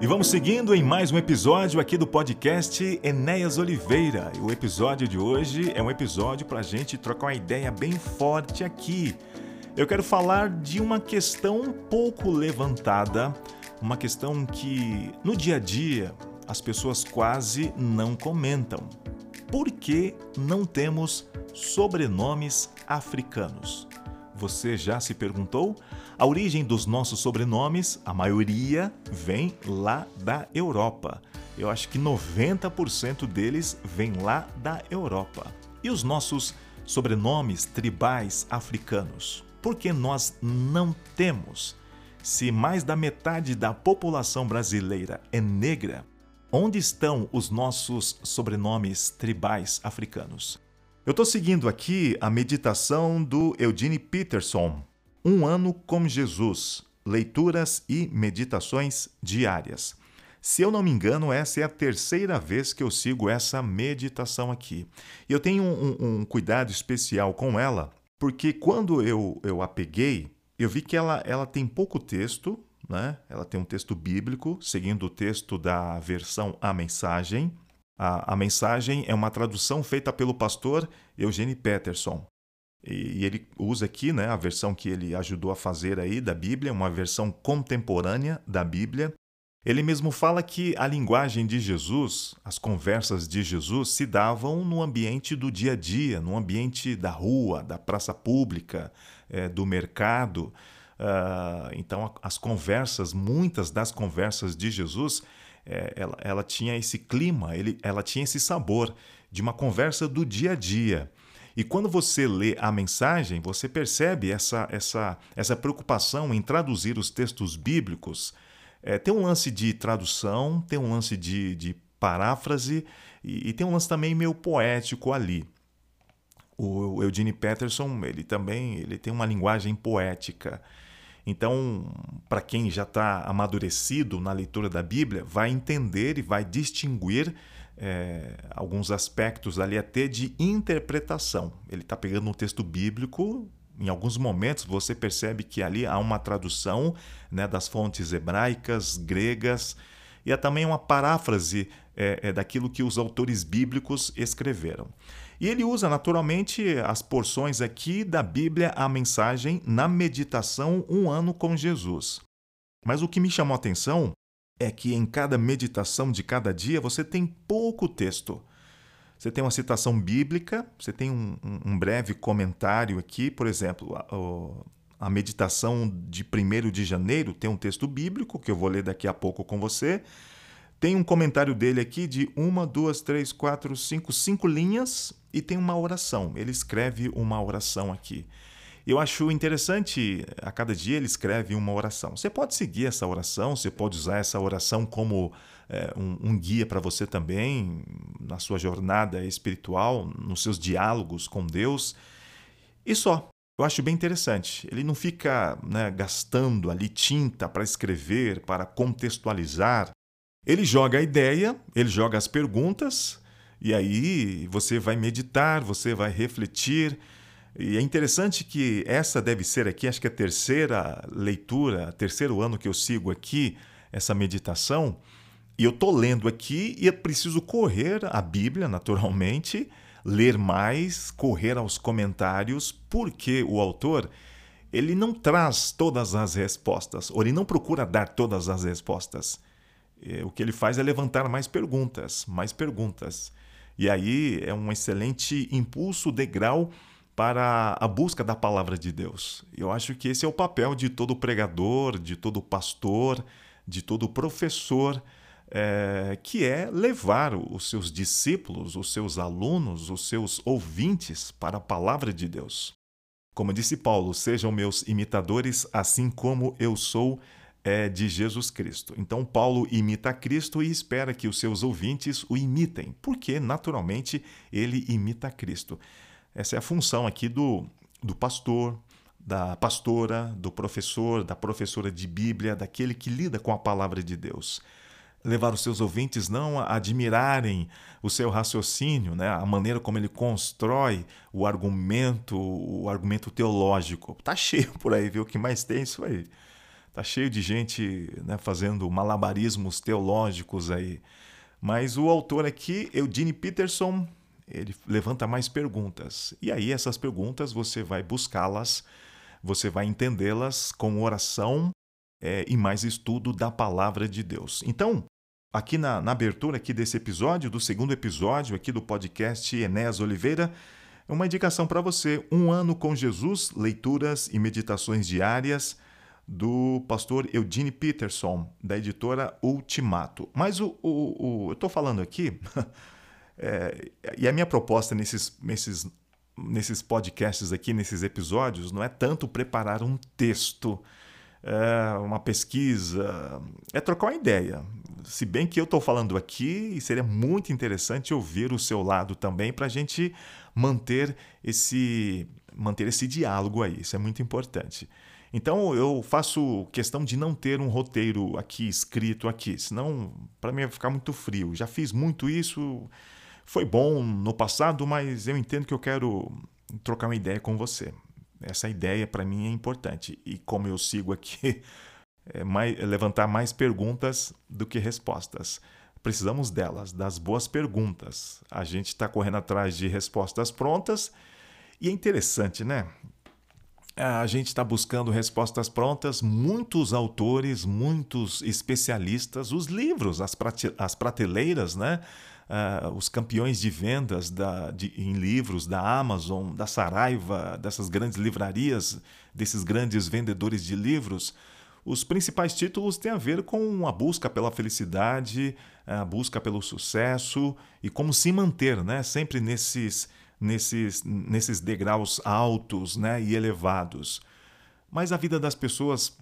E vamos seguindo em mais um episódio aqui do podcast Enéas Oliveira. E o episódio de hoje é um episódio para a gente trocar uma ideia bem forte aqui. Eu quero falar de uma questão um pouco levantada, uma questão que no dia a dia as pessoas quase não comentam. Por que não temos sobrenomes africanos? Você já se perguntou? A origem dos nossos sobrenomes, a maioria, vem lá da Europa. Eu acho que 90% deles vem lá da Europa. E os nossos sobrenomes tribais africanos? Por que nós não temos? Se mais da metade da população brasileira é negra, onde estão os nossos sobrenomes tribais africanos? Eu estou seguindo aqui a meditação do Eugene Peterson, Um Ano com Jesus, Leituras e Meditações Diárias. Se eu não me engano, essa é a terceira vez que eu sigo essa meditação aqui. Eu tenho um, um, um cuidado especial com ela, porque quando eu, eu a peguei, eu vi que ela, ela tem pouco texto, né? ela tem um texto bíblico, seguindo o texto da versão A Mensagem, a, a mensagem é uma tradução feita pelo pastor Eugene Peterson. E, e ele usa aqui né, a versão que ele ajudou a fazer aí da Bíblia, uma versão contemporânea da Bíblia. Ele mesmo fala que a linguagem de Jesus, as conversas de Jesus, se davam no ambiente do dia a dia, no ambiente da rua, da praça pública, é, do mercado. Uh, então, as conversas, muitas das conversas de Jesus é, ela, ela, tinha esse clima, ele, ela tinha esse sabor de uma conversa do dia a dia. E quando você lê a mensagem, você percebe essa, essa, essa preocupação em traduzir os textos bíblicos. É, tem um lance de tradução, tem um lance de, de paráfrase e, e tem um lance também meio poético ali. O Eugene Peterson, ele também ele tem uma linguagem poética. Então, para quem já está amadurecido na leitura da Bíblia, vai entender e vai distinguir é, alguns aspectos ali até de interpretação. Ele está pegando um texto bíblico, em alguns momentos você percebe que ali há uma tradução né, das fontes hebraicas, gregas, e há também uma paráfrase é, é, daquilo que os autores bíblicos escreveram. E ele usa naturalmente as porções aqui da Bíblia, a mensagem, na meditação Um Ano com Jesus. Mas o que me chamou a atenção é que em cada meditação de cada dia você tem pouco texto. Você tem uma citação bíblica, você tem um, um breve comentário aqui, por exemplo, a, a meditação de 1 de janeiro tem um texto bíblico que eu vou ler daqui a pouco com você. Tem um comentário dele aqui de uma, duas, três, quatro, cinco, cinco linhas e tem uma oração. Ele escreve uma oração aqui. Eu acho interessante, a cada dia ele escreve uma oração. Você pode seguir essa oração, você pode usar essa oração como é, um, um guia para você também, na sua jornada espiritual, nos seus diálogos com Deus. E só. Eu acho bem interessante. Ele não fica né, gastando ali tinta para escrever, para contextualizar. Ele joga a ideia, ele joga as perguntas, e aí você vai meditar, você vai refletir. E é interessante que essa deve ser aqui, acho que a terceira leitura, terceiro ano que eu sigo aqui, essa meditação. E eu estou lendo aqui e é preciso correr a Bíblia, naturalmente, ler mais, correr aos comentários, porque o autor ele não traz todas as respostas, ou ele não procura dar todas as respostas. É, o que ele faz é levantar mais perguntas, mais perguntas. E aí é um excelente impulso, degrau para a busca da palavra de Deus. Eu acho que esse é o papel de todo pregador, de todo pastor, de todo professor, é, que é levar os seus discípulos, os seus alunos, os seus ouvintes para a palavra de Deus. Como disse Paulo, sejam meus imitadores, assim como eu sou é de Jesus Cristo. Então, Paulo imita Cristo e espera que os seus ouvintes o imitem, porque, naturalmente, ele imita Cristo. Essa é a função aqui do, do pastor, da pastora, do professor, da professora de Bíblia, daquele que lida com a palavra de Deus. Levar os seus ouvintes não a admirarem o seu raciocínio, né? a maneira como ele constrói o argumento, o argumento teológico. Tá cheio por aí, viu? O que mais tem isso aí Tá cheio de gente né, fazendo malabarismos teológicos aí. Mas o autor aqui, Eugene Peterson, ele levanta mais perguntas. E aí essas perguntas você vai buscá-las, você vai entendê-las com oração é, e mais estudo da palavra de Deus. Então, aqui na, na, abertura aqui desse episódio, do segundo episódio aqui do podcast Enéas Oliveira, uma indicação para você, Um Ano com Jesus, leituras e meditações diárias, do pastor Eugene Peterson, da editora Ultimato. Mas o, o, o eu estou falando aqui, é, e a minha proposta nesses, nesses, nesses podcasts aqui, nesses episódios, não é tanto preparar um texto, é uma pesquisa, é trocar uma ideia. Se bem que eu estou falando aqui, e seria muito interessante ouvir o seu lado também para a gente manter esse, manter esse diálogo aí. Isso é muito importante. Então eu faço questão de não ter um roteiro aqui escrito aqui, senão para mim vai ficar muito frio. Já fiz muito isso, foi bom no passado, mas eu entendo que eu quero trocar uma ideia com você. Essa ideia para mim é importante e como eu sigo aqui é mais, é levantar mais perguntas do que respostas. Precisamos delas, das boas perguntas. A gente está correndo atrás de respostas prontas e é interessante, né? A gente está buscando respostas prontas, muitos autores, muitos especialistas, os livros, as, prate as prateleiras, né? Uh, os campeões de vendas da, de, em livros da Amazon, da Saraiva, dessas grandes livrarias, desses grandes vendedores de livros, os principais títulos têm a ver com a busca pela felicidade, a busca pelo sucesso e como se manter, né? Sempre nesses nesses, nesses degraus altos né, e elevados. Mas a vida das pessoas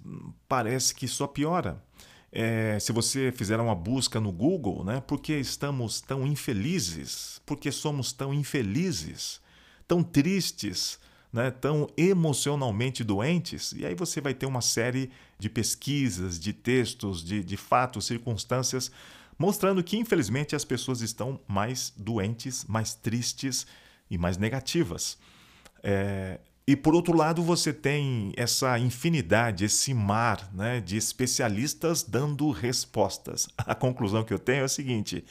parece que só piora. É, se você fizer uma busca no Google, né, por que estamos tão infelizes? Por que somos tão infelizes? Tão tristes? Né, tão emocionalmente doentes? E aí você vai ter uma série de pesquisas, de textos, de, de fatos, circunstâncias, mostrando que infelizmente as pessoas estão mais doentes, mais tristes e mais negativas. É, e por outro lado, você tem essa infinidade, esse mar né, de especialistas dando respostas. A conclusão que eu tenho é a seguinte: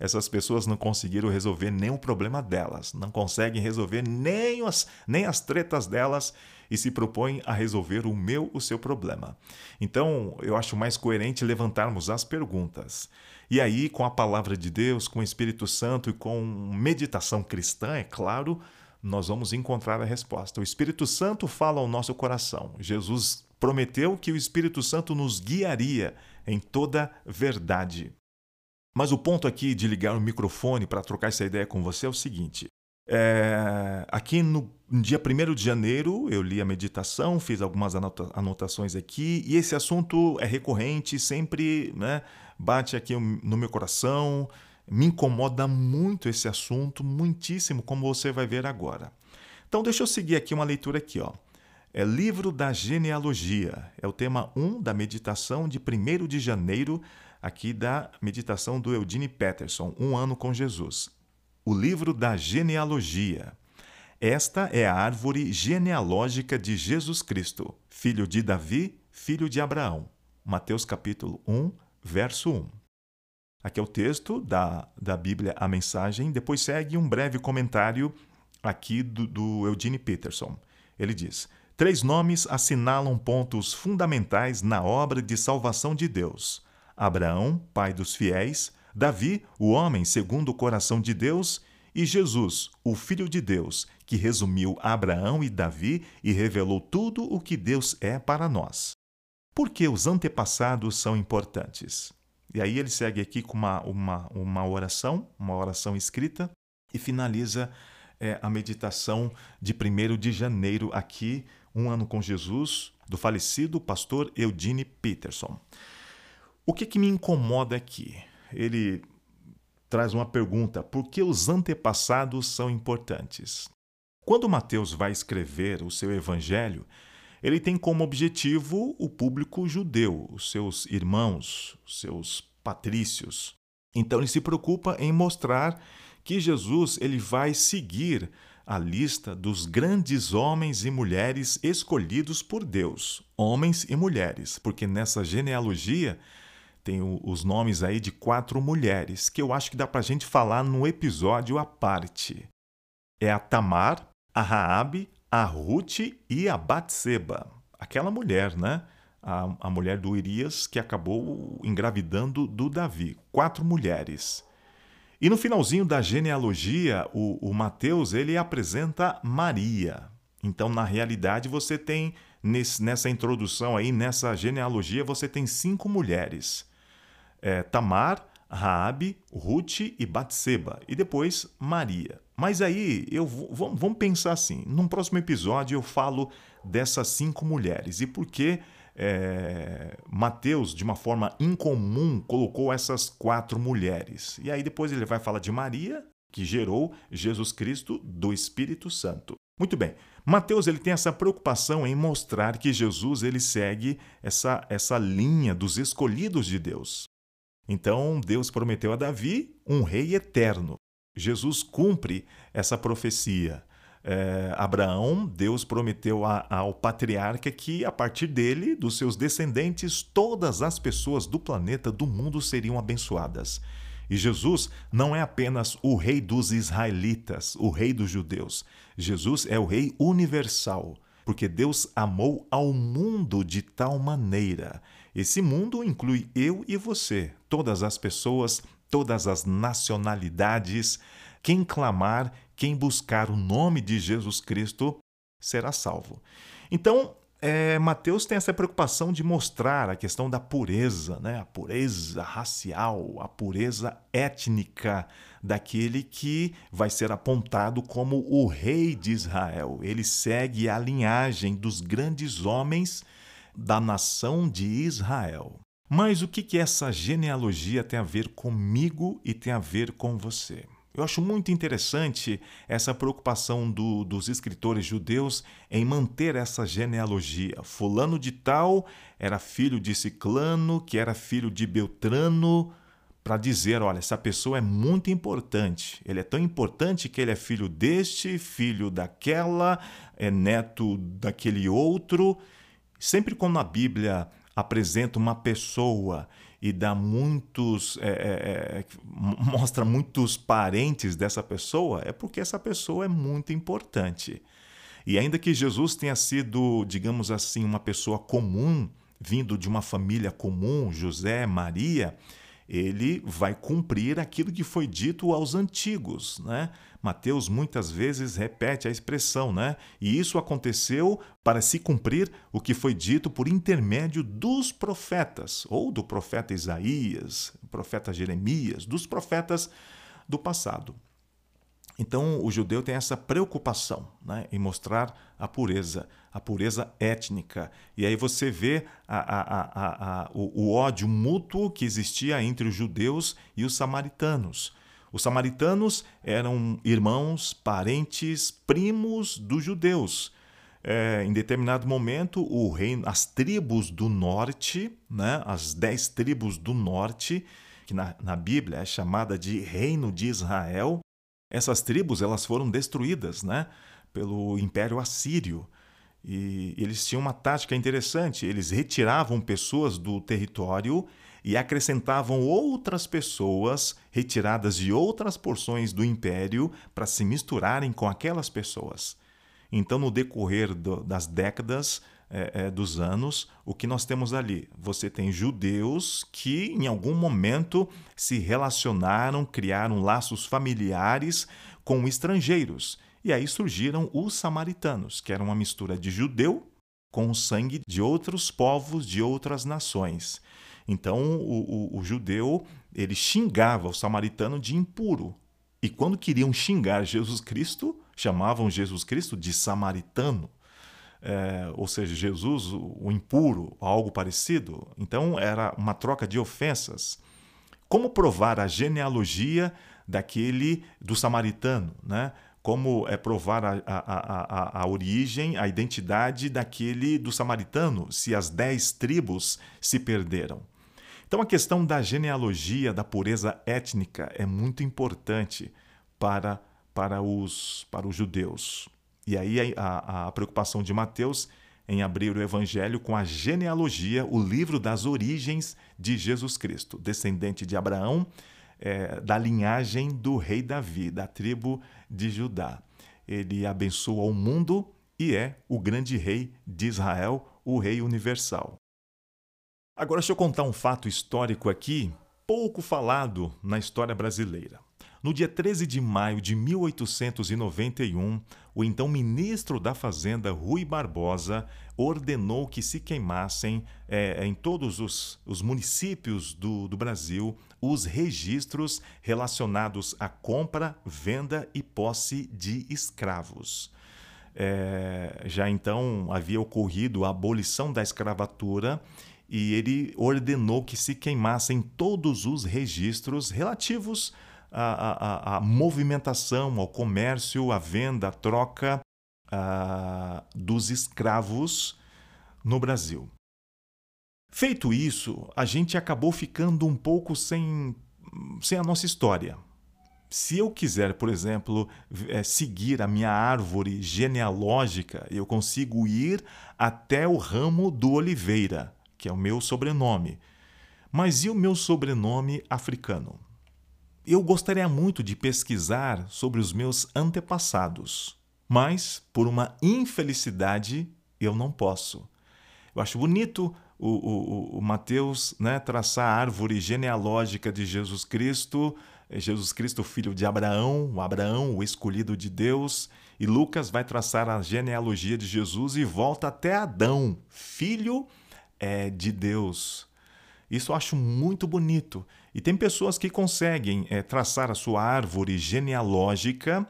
essas pessoas não conseguiram resolver nenhum problema delas, não conseguem resolver nem as, nem as tretas delas e se propõem a resolver o meu, o seu problema. Então, eu acho mais coerente levantarmos as perguntas. E aí, com a palavra de Deus, com o Espírito Santo e com meditação cristã, é claro, nós vamos encontrar a resposta. O Espírito Santo fala ao nosso coração. Jesus prometeu que o Espírito Santo nos guiaria em toda verdade. Mas o ponto aqui de ligar o microfone para trocar essa ideia com você é o seguinte: é, aqui no dia 1 de janeiro eu li a meditação, fiz algumas anota anotações aqui, e esse assunto é recorrente, sempre né, bate aqui no meu coração, me incomoda muito esse assunto, muitíssimo, como você vai ver agora. Então deixa eu seguir aqui uma leitura aqui, ó. É Livro da Genealogia, é o tema 1 da meditação de 1 de janeiro, aqui da meditação do Eudine Peterson, Um Ano com Jesus o livro da genealogia. Esta é a árvore genealógica de Jesus Cristo, filho de Davi, filho de Abraão. Mateus capítulo 1, verso 1. Aqui é o texto da, da Bíblia, a mensagem. Depois segue um breve comentário aqui do, do Eugene Peterson. Ele diz: Três nomes assinalam pontos fundamentais na obra de salvação de Deus: Abraão, pai dos fiéis, Davi, o homem segundo o coração de Deus, e Jesus, o Filho de Deus, que resumiu Abraão e Davi e revelou tudo o que Deus é para nós. Por que os antepassados são importantes? E aí ele segue aqui com uma, uma, uma oração, uma oração escrita, e finaliza é, a meditação de 1 de janeiro, aqui, um ano com Jesus, do falecido pastor Eudine Peterson. O que, que me incomoda aqui? Ele traz uma pergunta: por que os antepassados são importantes? Quando Mateus vai escrever o seu evangelho, ele tem como objetivo o público judeu, os seus irmãos, os seus patrícios. Então ele se preocupa em mostrar que Jesus ele vai seguir a lista dos grandes homens e mulheres escolhidos por Deus, homens e mulheres, porque nessa genealogia tem os nomes aí de quatro mulheres, que eu acho que dá para a gente falar no episódio à parte. É a Tamar, a Raabe, a Ruth e a Batseba. Aquela mulher, né? A, a mulher do Urias que acabou engravidando do Davi. Quatro mulheres. E no finalzinho da genealogia, o, o Mateus ele apresenta Maria. Então, na realidade, você tem nesse, nessa introdução aí, nessa genealogia, você tem cinco mulheres: é, Tamar, Raabe, Ruth e Batseba, e depois Maria. Mas aí eu vou, vamos pensar assim: num próximo episódio eu falo dessas cinco mulheres e por que é, Mateus, de uma forma incomum, colocou essas quatro mulheres. E aí depois ele vai falar de Maria, que gerou Jesus Cristo do Espírito Santo. Muito bem. Mateus ele tem essa preocupação em mostrar que Jesus ele segue essa, essa linha dos escolhidos de Deus. Então, Deus prometeu a Davi um rei eterno. Jesus cumpre essa profecia é, Abraão, Deus prometeu a, ao patriarca que a partir dele, dos seus descendentes, todas as pessoas do planeta, do mundo seriam abençoadas. E Jesus não é apenas o rei dos israelitas, o rei dos judeus. Jesus é o rei universal, porque Deus amou ao mundo de tal maneira. Esse mundo inclui eu e você, todas as pessoas, todas as nacionalidades. Quem clamar quem buscar o nome de Jesus Cristo será salvo. Então, é, Mateus tem essa preocupação de mostrar a questão da pureza, né? a pureza racial, a pureza étnica daquele que vai ser apontado como o rei de Israel. Ele segue a linhagem dos grandes homens da nação de Israel. Mas o que, que essa genealogia tem a ver comigo e tem a ver com você? Eu acho muito interessante essa preocupação do, dos escritores judeus em manter essa genealogia. Fulano de Tal era filho de Ciclano, que era filho de Beltrano, para dizer: olha, essa pessoa é muito importante. Ele é tão importante que ele é filho deste, filho daquela, é neto daquele outro. Sempre quando a Bíblia apresenta uma pessoa e dá muitos. É, é, é mostra muitos parentes dessa pessoa, é porque essa pessoa é muito importante. E ainda que Jesus tenha sido, digamos assim, uma pessoa comum, vindo de uma família comum, José, Maria, ele vai cumprir aquilo que foi dito aos antigos, né? Mateus muitas vezes repete a expressão, né? E isso aconteceu para se cumprir o que foi dito por intermédio dos profetas, ou do profeta Isaías, profeta Jeremias, dos profetas do passado. Então, o judeu tem essa preocupação né, em mostrar a pureza, a pureza étnica. E aí você vê a, a, a, o, o ódio mútuo que existia entre os judeus e os samaritanos. Os samaritanos eram irmãos, parentes, primos dos judeus. É, em determinado momento, o reino, as tribos do norte, né, as dez tribos do norte, que na, na Bíblia é chamada de Reino de Israel, essas tribos elas foram destruídas né, pelo Império Assírio. E eles tinham uma tática interessante: eles retiravam pessoas do território e acrescentavam outras pessoas retiradas de outras porções do império para se misturarem com aquelas pessoas. Então, no decorrer do, das décadas, é, é, dos anos, o que nós temos ali? Você tem judeus que, em algum momento, se relacionaram, criaram laços familiares com estrangeiros. E aí surgiram os samaritanos, que eram uma mistura de judeu com o sangue de outros povos, de outras nações. Então, o, o, o judeu ele xingava o samaritano de impuro. E quando queriam xingar Jesus Cristo, chamavam Jesus Cristo de samaritano é, ou seja, Jesus, o impuro, algo parecido. Então era uma troca de ofensas. Como provar a genealogia daquele do samaritano, né? Como é provar a, a, a, a origem, a identidade daquele do samaritano, se as dez tribos se perderam. Então a questão da genealogia, da pureza étnica é muito importante para para os, para os judeus. E aí a, a preocupação de Mateus em abrir o Evangelho com a genealogia, o livro das origens de Jesus Cristo, descendente de Abraão, é, da linhagem do rei Davi, da tribo de Judá. Ele abençoa o mundo e é o grande rei de Israel, o rei universal. Agora, deixa eu contar um fato histórico aqui, pouco falado na história brasileira. No dia 13 de maio de 1891, o então ministro da Fazenda, Rui Barbosa, ordenou que se queimassem é, em todos os, os municípios do, do Brasil os registros relacionados à compra, venda e posse de escravos. É, já então havia ocorrido a abolição da escravatura e ele ordenou que se queimassem todos os registros relativos a, a, a movimentação, ao comércio, à venda, à troca a, dos escravos no Brasil. Feito isso, a gente acabou ficando um pouco sem, sem a nossa história. Se eu quiser, por exemplo, é, seguir a minha árvore genealógica, eu consigo ir até o ramo do Oliveira, que é o meu sobrenome. Mas e o meu sobrenome africano? Eu gostaria muito de pesquisar sobre os meus antepassados, mas por uma infelicidade eu não posso. Eu acho bonito o, o, o Mateus né, traçar a árvore genealógica de Jesus Cristo, Jesus Cristo, filho de Abraão, o Abraão, o escolhido de Deus, e Lucas vai traçar a genealogia de Jesus e volta até Adão, filho é, de Deus. Isso eu acho muito bonito. E tem pessoas que conseguem é, traçar a sua árvore genealógica,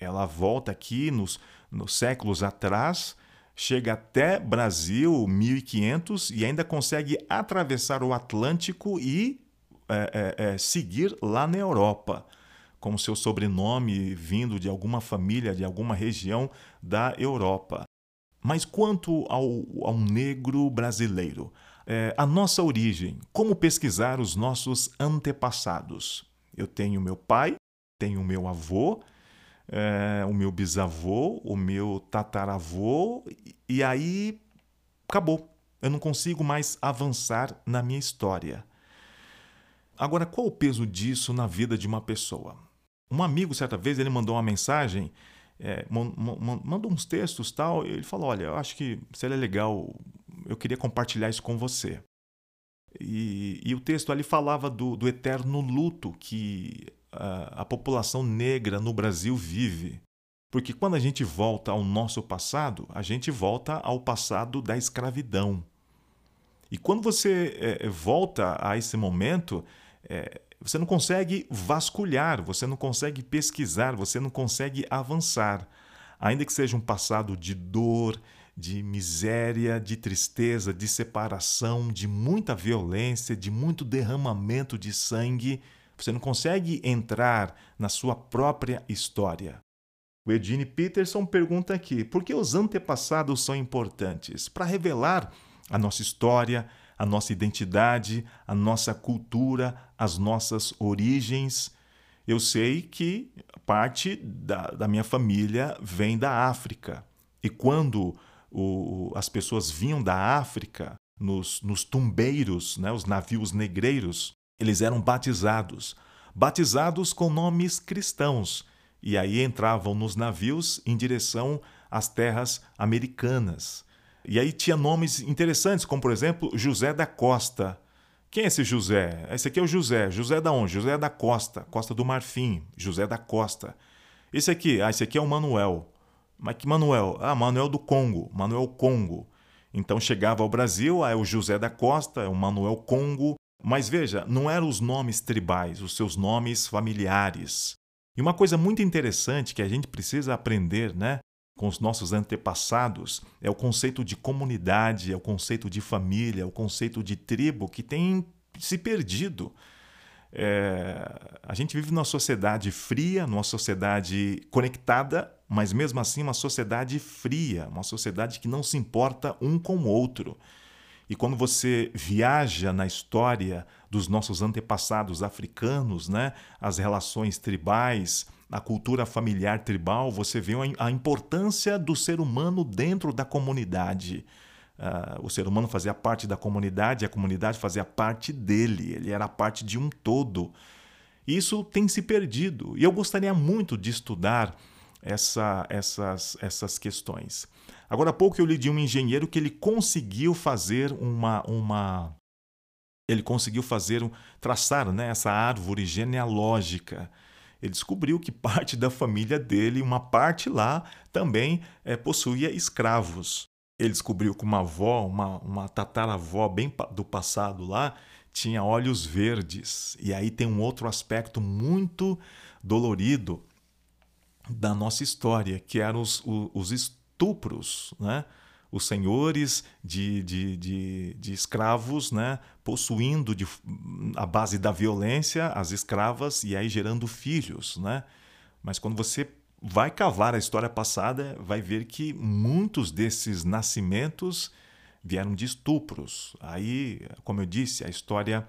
ela volta aqui nos, nos séculos atrás, chega até Brasil, 1500, e ainda consegue atravessar o Atlântico e é, é, é, seguir lá na Europa, com seu sobrenome vindo de alguma família, de alguma região da Europa. Mas quanto ao, ao negro brasileiro, é, a nossa origem, como pesquisar os nossos antepassados. Eu tenho meu pai, tenho meu avô, é, o meu bisavô, o meu tataravô, e aí acabou. Eu não consigo mais avançar na minha história. Agora, qual o peso disso na vida de uma pessoa? Um amigo, certa vez, ele mandou uma mensagem, é, mandou uns textos tal, e ele falou: Olha, eu acho que seria legal eu queria compartilhar isso com você. E, e o texto ali falava do, do eterno luto que a, a população negra no Brasil vive. Porque quando a gente volta ao nosso passado, a gente volta ao passado da escravidão. E quando você é, volta a esse momento, é, você não consegue vasculhar, você não consegue pesquisar, você não consegue avançar. Ainda que seja um passado de dor, de miséria, de tristeza, de separação, de muita violência, de muito derramamento de sangue. Você não consegue entrar na sua própria história. O Eugene Peterson pergunta aqui: por que os antepassados são importantes? Para revelar a nossa história, a nossa identidade, a nossa cultura, as nossas origens. Eu sei que parte da, da minha família vem da África. E quando o, as pessoas vinham da África nos, nos tumbeiros, né, os navios negreiros, eles eram batizados, batizados com nomes cristãos, e aí entravam nos navios em direção às terras americanas. E aí tinha nomes interessantes, como por exemplo José da Costa. Quem é esse José? Esse aqui é o José. José da onde? José da Costa, Costa do Marfim, José da Costa. Esse aqui, ah, esse aqui é o Manuel. Mas que Manuel? Ah, Manuel do Congo, Manuel Congo. Então chegava ao Brasil, ah, é o José da Costa, é o Manuel Congo. Mas veja, não eram os nomes tribais, os seus nomes familiares. E uma coisa muito interessante que a gente precisa aprender, né, com os nossos antepassados, é o conceito de comunidade, é o conceito de família, é o conceito de tribo que tem se perdido. É, a gente vive numa sociedade fria, numa sociedade conectada, mas mesmo assim uma sociedade fria, uma sociedade que não se importa um com o outro. E quando você viaja na história dos nossos antepassados africanos, né, as relações tribais, a cultura familiar tribal, você vê a importância do ser humano dentro da comunidade. Uh, o ser humano fazia parte da comunidade, a comunidade fazia parte dele, ele era parte de um todo. Isso tem se perdido e eu gostaria muito de estudar essa, essas, essas questões. Agora há pouco eu li de um engenheiro que ele conseguiu fazer uma, uma ele conseguiu fazer um, traçar né, essa árvore genealógica. Ele descobriu que parte da família dele, uma parte lá, também é, possuía escravos. Ele descobriu que uma avó, uma, uma tataravó bem do passado lá, tinha olhos verdes. E aí tem um outro aspecto muito dolorido da nossa história, que eram os, os estupros, né? os senhores de, de, de, de, escravos, né, possuindo de, a base da violência as escravas e aí gerando filhos. Né? Mas quando você vai cavar a história passada, vai ver que muitos desses nascimentos vieram de estupros. Aí, como eu disse, a história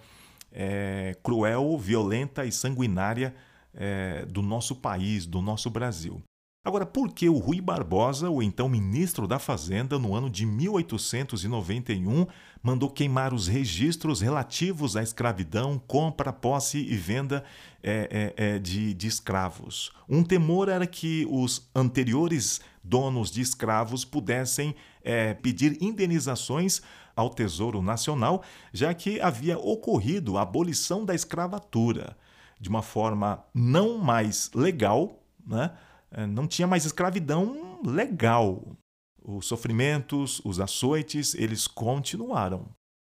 é cruel, violenta e sanguinária é, do nosso país, do nosso Brasil. Agora, por que o Rui Barbosa, o então ministro da Fazenda, no ano de 1891, mandou queimar os registros relativos à escravidão, compra, posse e venda é, é, é, de, de escravos? Um temor era que os anteriores donos de escravos pudessem é, pedir indenizações ao Tesouro Nacional, já que havia ocorrido a abolição da escravatura de uma forma não mais legal, né? É, não tinha mais escravidão legal. Os sofrimentos, os açoites, eles continuaram.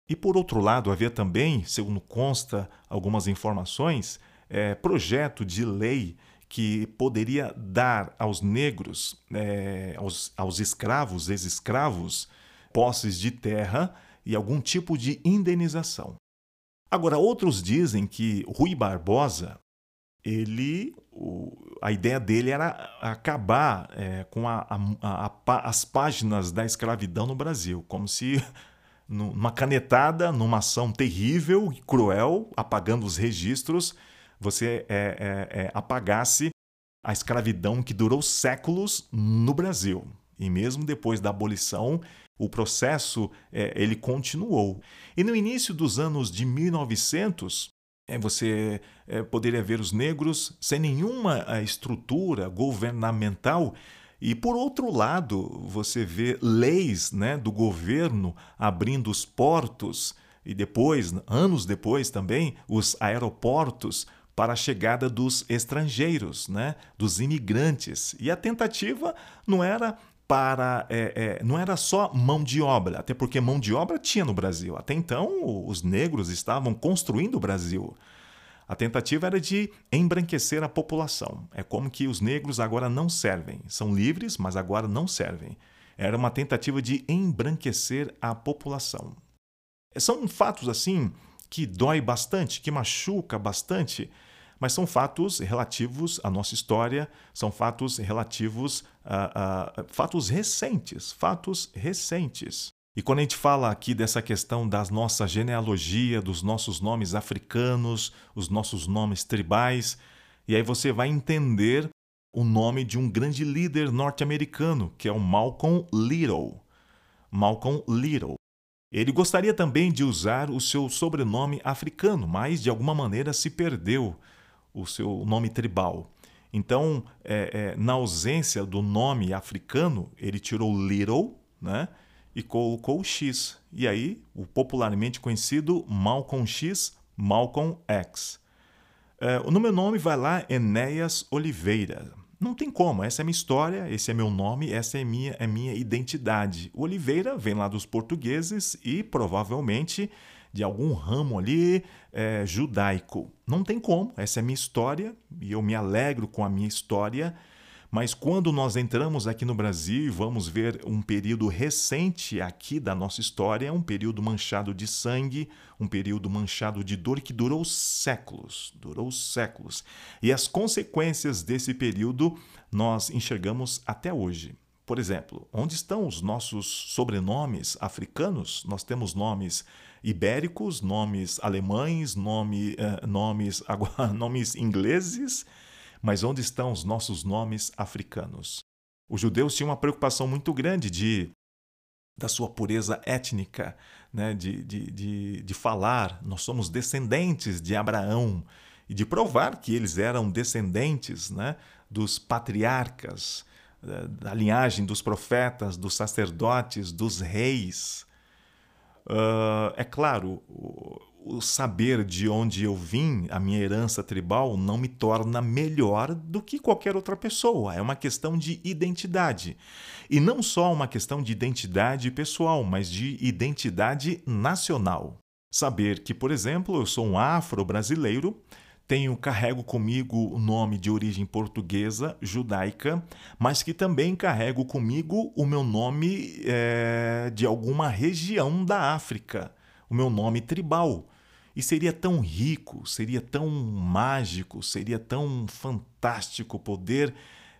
E por outro lado, havia também, segundo consta algumas informações, é, projeto de lei que poderia dar aos negros, é, aos, aos escravos, ex-escravos, posses de terra e algum tipo de indenização. Agora, outros dizem que Rui Barbosa ele o, a ideia dele era acabar é, com a, a, a, as páginas da escravidão no Brasil, como se numa canetada, numa ação terrível e cruel, apagando os registros, você é, é, é, apagasse a escravidão que durou séculos no Brasil. E mesmo depois da abolição, o processo é, ele continuou. E no início dos anos de 1900, é, você é, poderia ver os negros sem nenhuma é, estrutura governamental. E, por outro lado, você vê leis né, do governo abrindo os portos e depois, anos depois também, os aeroportos para a chegada dos estrangeiros, né, dos imigrantes. E a tentativa não era para é, é, não era só mão de obra, até porque mão de obra tinha no Brasil. Até então, os negros estavam construindo o Brasil. A tentativa era de embranquecer a população. É como que os negros agora não servem. São livres, mas agora não servem. Era uma tentativa de embranquecer a população. São fatos assim que dói bastante, que machuca bastante, mas são fatos relativos à nossa história, são fatos relativos a, a fatos recentes, fatos recentes. E quando a gente fala aqui dessa questão da nossa genealogia, dos nossos nomes africanos, os nossos nomes tribais, e aí você vai entender o nome de um grande líder norte-americano, que é o Malcolm Little. Malcolm Little. Ele gostaria também de usar o seu sobrenome africano, mas de alguma maneira se perdeu o seu nome tribal. Então, é, é, na ausência do nome africano, ele tirou Little, né? E colocou o X. E aí, o popularmente conhecido Malcolm X, Malcolm X. É, no meu nome vai lá Enéas Oliveira. Não tem como, essa é minha história, esse é meu nome, essa é minha, é minha identidade. O Oliveira vem lá dos portugueses e provavelmente de algum ramo ali é, judaico. Não tem como, essa é minha história e eu me alegro com a minha história. Mas quando nós entramos aqui no Brasil e vamos ver um período recente aqui da nossa história, um período manchado de sangue, um período manchado de dor que durou séculos, durou séculos. E as consequências desse período nós enxergamos até hoje. Por exemplo, onde estão os nossos sobrenomes africanos? Nós temos nomes ibéricos, nomes alemães, nome, eh, nomes, agora, nomes ingleses, mas onde estão os nossos nomes africanos? Os judeus tinham uma preocupação muito grande de da sua pureza étnica, né? de, de, de, de falar, nós somos descendentes de Abraão, e de provar que eles eram descendentes né? dos patriarcas, eh, da linhagem dos profetas, dos sacerdotes, dos reis. Uh, é claro, o, o, saber de onde eu vim, a minha herança tribal, não me torna melhor do que qualquer outra pessoa. É uma questão de identidade. E não só uma questão de identidade pessoal, mas de identidade nacional. Saber que, por exemplo, eu sou um afro-brasileiro tenho carrego comigo o nome de origem portuguesa, judaica, mas que também carrego comigo o meu nome é, de alguma região da África, o meu nome tribal. E seria tão rico, seria tão mágico, seria tão fantástico poder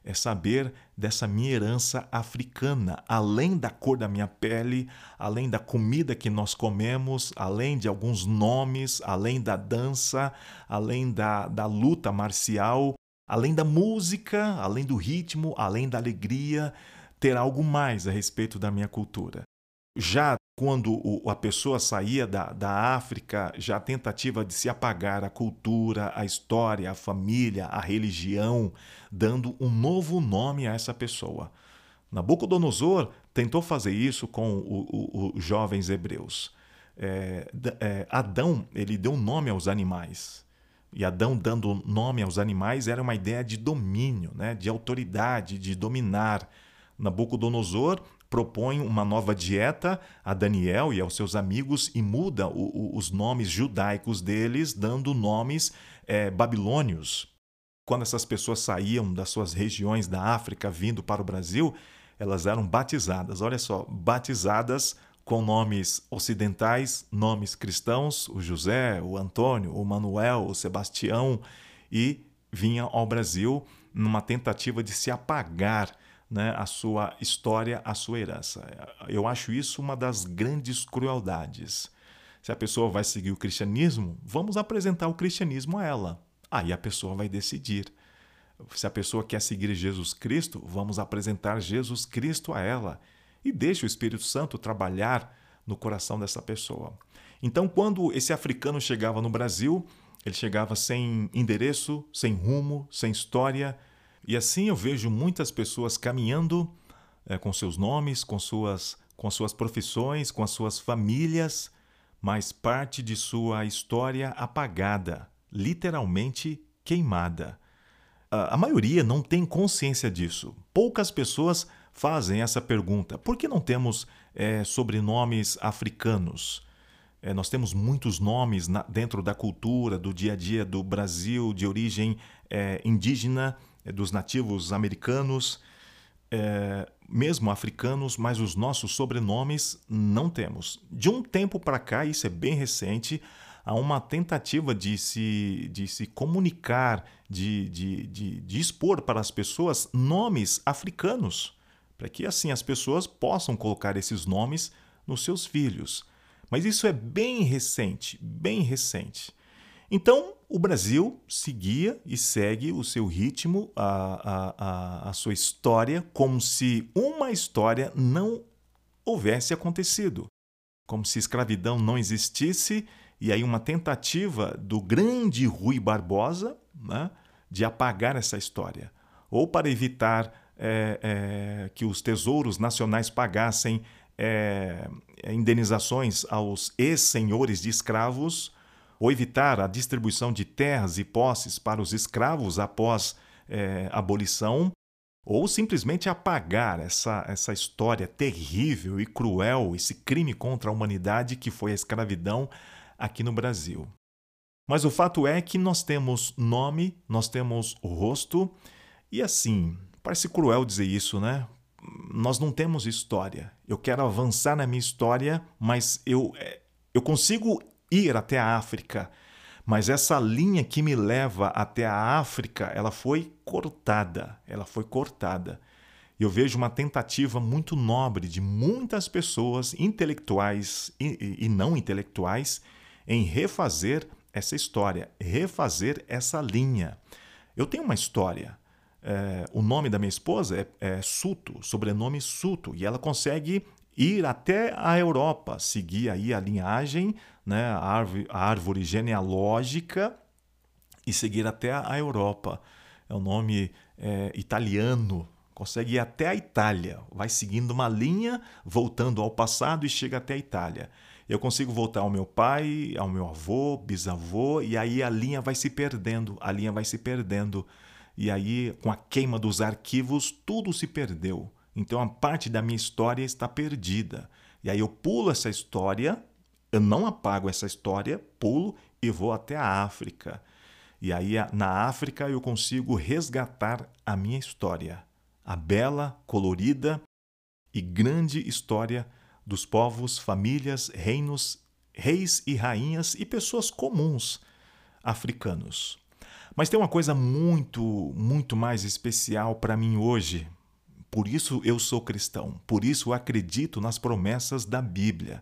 é saber dessa minha herança africana, além da cor da minha pele, além da comida que nós comemos, além de alguns nomes, além da dança, além da, da luta marcial, além da música, além do ritmo, além da alegria, ter algo mais a respeito da minha cultura. Já quando a pessoa saía da, da África, já a tentativa de se apagar a cultura, a história, a família, a religião, dando um novo nome a essa pessoa. Nabucodonosor tentou fazer isso com os jovens hebreus. É, é, Adão ele deu nome aos animais. E Adão dando nome aos animais era uma ideia de domínio, né? de autoridade, de dominar. Nabucodonosor propõe uma nova dieta a Daniel e aos seus amigos e muda o, o, os nomes judaicos deles, dando nomes é, babilônios. Quando essas pessoas saíam das suas regiões da África vindo para o Brasil, elas eram batizadas. Olha só, batizadas com nomes ocidentais, nomes cristãos, o José, o Antônio, o Manuel, o Sebastião, e vinham ao Brasil numa tentativa de se apagar né, a sua história, a sua herança. Eu acho isso uma das grandes crueldades. Se a pessoa vai seguir o cristianismo, vamos apresentar o cristianismo a ela. Aí a pessoa vai decidir. Se a pessoa quer seguir Jesus Cristo, vamos apresentar Jesus Cristo a ela e deixe o Espírito Santo trabalhar no coração dessa pessoa. Então, quando esse africano chegava no Brasil, ele chegava sem endereço, sem rumo, sem história, e assim eu vejo muitas pessoas caminhando é, com seus nomes, com suas, com suas profissões, com as suas famílias, mas parte de sua história apagada, literalmente queimada. A, a maioria não tem consciência disso. Poucas pessoas fazem essa pergunta: por que não temos é, sobrenomes africanos? É, nós temos muitos nomes na, dentro da cultura, do dia a dia do Brasil, de origem é, indígena dos nativos americanos, é, mesmo africanos, mas os nossos sobrenomes não temos. De um tempo para cá, isso é bem recente, há uma tentativa de se, de se comunicar, de, de, de, de expor para as pessoas nomes africanos, para que assim as pessoas possam colocar esses nomes nos seus filhos. Mas isso é bem recente, bem recente. Então, o Brasil seguia e segue o seu ritmo, a, a, a, sua história, como se uma história não houvesse acontecido, como se escravidão não existisse, e aí uma tentativa do grande Rui Barbosa né, de apagar essa história, ou para evitar é, é, que os tesouros nacionais pagassem é, indenizações aos ex-senhores de escravos ou evitar a distribuição de terras e posses para os escravos após é, abolição, ou simplesmente apagar essa, essa história terrível e cruel, esse crime contra a humanidade que foi a escravidão aqui no Brasil. Mas o fato é que nós temos nome, nós temos rosto, e assim, parece cruel dizer isso, né? Nós não temos história. Eu quero avançar na minha história, mas eu, é, eu consigo ir até a África. Mas essa linha que me leva até a África, ela foi cortada, ela foi cortada. eu vejo uma tentativa muito nobre de muitas pessoas intelectuais e, e não intelectuais em refazer essa história, refazer essa linha. Eu tenho uma história. É, o nome da minha esposa é, é Suto, sobrenome Suto, e ela consegue ir até a Europa, seguir aí a linhagem, né, a, árvore, a árvore genealógica e seguir até a Europa. É um nome é, italiano, consegue ir até a Itália, vai seguindo uma linha, voltando ao passado e chega até a Itália. Eu consigo voltar ao meu pai, ao meu avô, bisavô, e aí a linha vai se perdendo, a linha vai se perdendo. E aí, com a queima dos arquivos, tudo se perdeu. Então a parte da minha história está perdida. E aí eu pulo essa história, eu não apago essa história, pulo e vou até a África. E aí na África eu consigo resgatar a minha história, a bela, colorida e grande história dos povos, famílias, reinos, reis e rainhas e pessoas comuns africanos. Mas tem uma coisa muito, muito mais especial para mim hoje. Por isso eu sou cristão, por isso acredito nas promessas da Bíblia.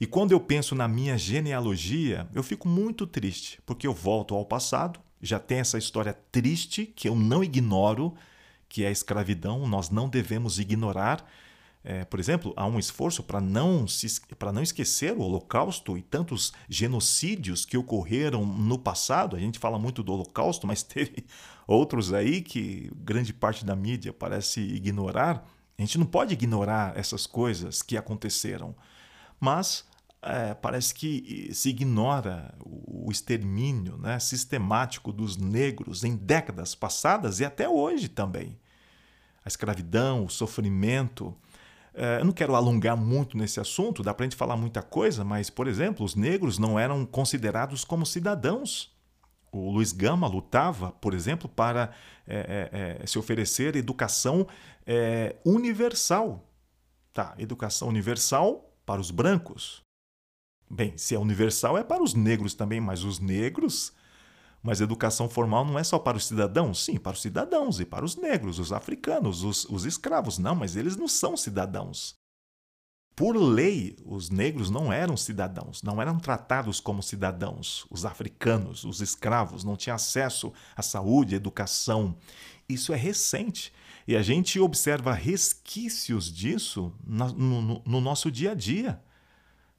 E quando eu penso na minha genealogia, eu fico muito triste, porque eu volto ao passado, já tem essa história triste que eu não ignoro, que é a escravidão, nós não devemos ignorar, é, por exemplo, há um esforço para não, para não esquecer o Holocausto e tantos genocídios que ocorreram no passado. A gente fala muito do Holocausto, mas teve outros aí que grande parte da mídia parece ignorar. A gente não pode ignorar essas coisas que aconteceram, mas é, parece que se ignora o extermínio né, sistemático dos negros em décadas passadas e até hoje também. A escravidão, o sofrimento, é, eu não quero alongar muito nesse assunto, dá para a gente falar muita coisa, mas, por exemplo, os negros não eram considerados como cidadãos. O Luiz Gama lutava, por exemplo, para é, é, é se oferecer educação é, universal. Tá, educação universal para os brancos. Bem, se é universal é para os negros também, mas os negros mas educação formal não é só para os cidadãos? Sim, para os cidadãos e para os negros, os africanos, os, os escravos. Não, mas eles não são cidadãos. Por lei, os negros não eram cidadãos, não eram tratados como cidadãos. Os africanos, os escravos, não tinham acesso à saúde, à educação. Isso é recente e a gente observa resquícios disso no, no, no nosso dia a dia.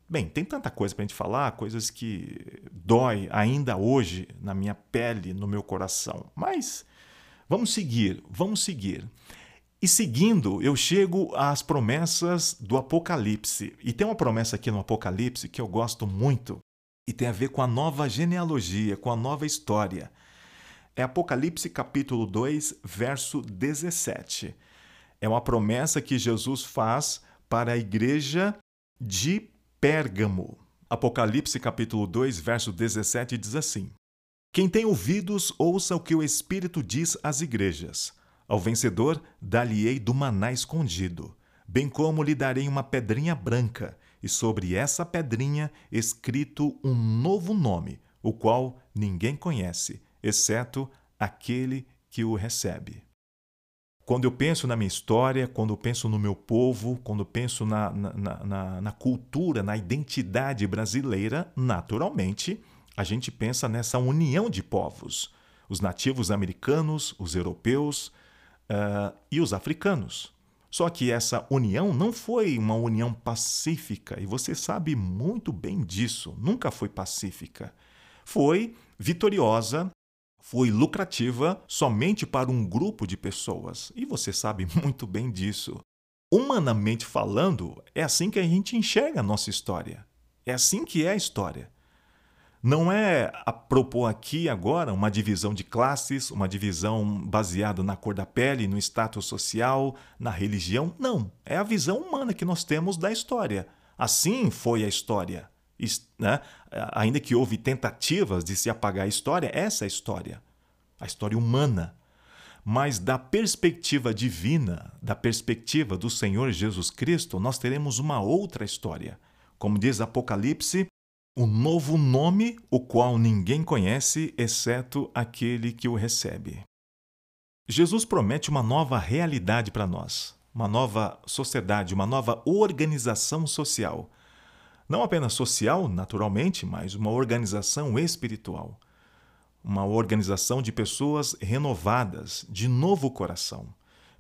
Bem, tem tanta coisa para a gente falar, coisas que dói ainda hoje na minha pele, no meu coração. Mas vamos seguir, vamos seguir. E seguindo, eu chego às promessas do Apocalipse. E tem uma promessa aqui no Apocalipse que eu gosto muito e tem a ver com a nova genealogia, com a nova história. É Apocalipse capítulo 2, verso 17. É uma promessa que Jesus faz para a igreja de Pérgamo. Apocalipse capítulo 2, verso 17 diz assim: Quem tem ouvidos, ouça o que o Espírito diz às igrejas. Ao vencedor, dar-lhe-ei do maná escondido, bem como lhe darei uma pedrinha branca, e sobre essa pedrinha escrito um novo nome, o qual ninguém conhece, exceto aquele que o recebe. Quando eu penso na minha história, quando eu penso no meu povo, quando eu penso na, na, na, na cultura, na identidade brasileira, naturalmente, a gente pensa nessa união de povos: os nativos americanos, os europeus uh, e os africanos. Só que essa união não foi uma união pacífica, e você sabe muito bem disso, nunca foi pacífica. Foi vitoriosa foi lucrativa somente para um grupo de pessoas, e você sabe muito bem disso. Humanamente falando, é assim que a gente enxerga a nossa história. É assim que é a história. Não é a propor aqui agora uma divisão de classes, uma divisão baseada na cor da pele, no status social, na religião. Não. É a visão humana que nós temos da história. Assim foi a história né? Ainda que houve tentativas de se apagar a história, essa é a história, a história humana. Mas da perspectiva divina, da perspectiva do Senhor Jesus Cristo, nós teremos uma outra história. Como diz Apocalipse, um novo nome, o qual ninguém conhece, exceto aquele que o recebe. Jesus promete uma nova realidade para nós, uma nova sociedade, uma nova organização social. Não apenas social, naturalmente, mas uma organização espiritual. Uma organização de pessoas renovadas, de novo coração.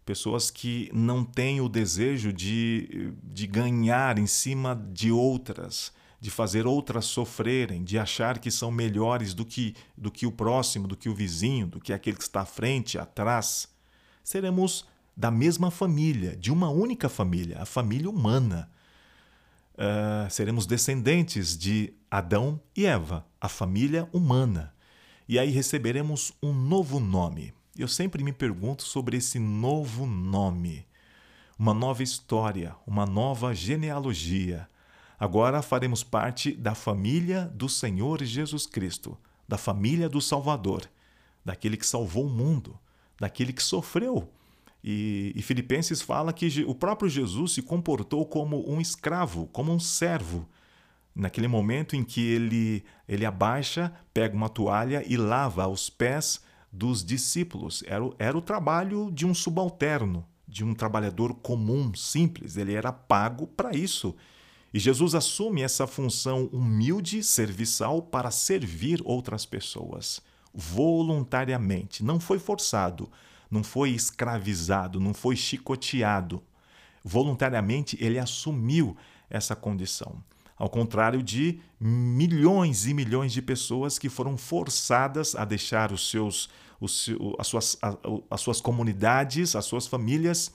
Pessoas que não têm o desejo de, de ganhar em cima de outras, de fazer outras sofrerem, de achar que são melhores do que, do que o próximo, do que o vizinho, do que aquele que está à frente, atrás. Seremos da mesma família, de uma única família, a família humana. Uh, seremos descendentes de Adão e Eva, a família humana. E aí receberemos um novo nome. Eu sempre me pergunto sobre esse novo nome. Uma nova história, uma nova genealogia Agora faremos parte da família do Senhor Jesus Cristo, da família do Salvador, daquele que salvou o mundo, daquele que sofreu. E, e Filipenses fala que o próprio Jesus se comportou como um escravo, como um servo. Naquele momento em que ele, ele abaixa, pega uma toalha e lava os pés dos discípulos. Era, era o trabalho de um subalterno, de um trabalhador comum, simples. Ele era pago para isso. E Jesus assume essa função humilde, serviçal, para servir outras pessoas, voluntariamente. Não foi forçado, não foi escravizado, não foi chicoteado. Voluntariamente ele assumiu essa condição. Ao contrário de milhões e milhões de pessoas que foram forçadas a deixar os seus, os, as, suas, as suas comunidades, as suas famílias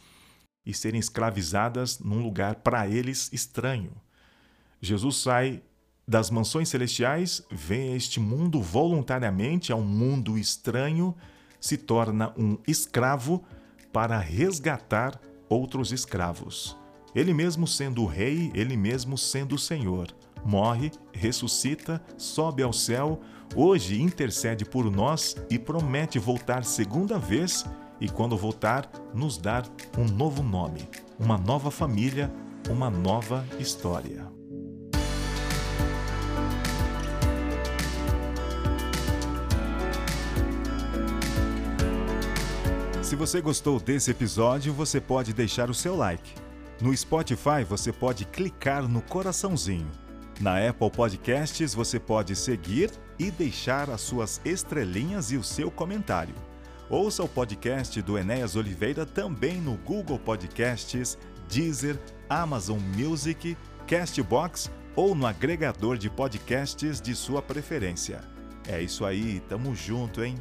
e serem escravizadas num lugar para eles estranho. Jesus sai das mansões celestiais, vem a este mundo voluntariamente, a um mundo estranho, se torna um escravo para resgatar outros escravos. Ele mesmo sendo o rei, ele mesmo sendo o Senhor. Morre, ressuscita, sobe ao céu, hoje intercede por nós e promete voltar segunda vez e, quando voltar, nos dar um novo nome, uma nova família, uma nova história. Se você gostou desse episódio, você pode deixar o seu like. No Spotify, você pode clicar no coraçãozinho. Na Apple Podcasts, você pode seguir e deixar as suas estrelinhas e o seu comentário. Ouça o podcast do Enéas Oliveira também no Google Podcasts, Deezer, Amazon Music, Castbox ou no agregador de podcasts de sua preferência. É isso aí, tamo junto, hein?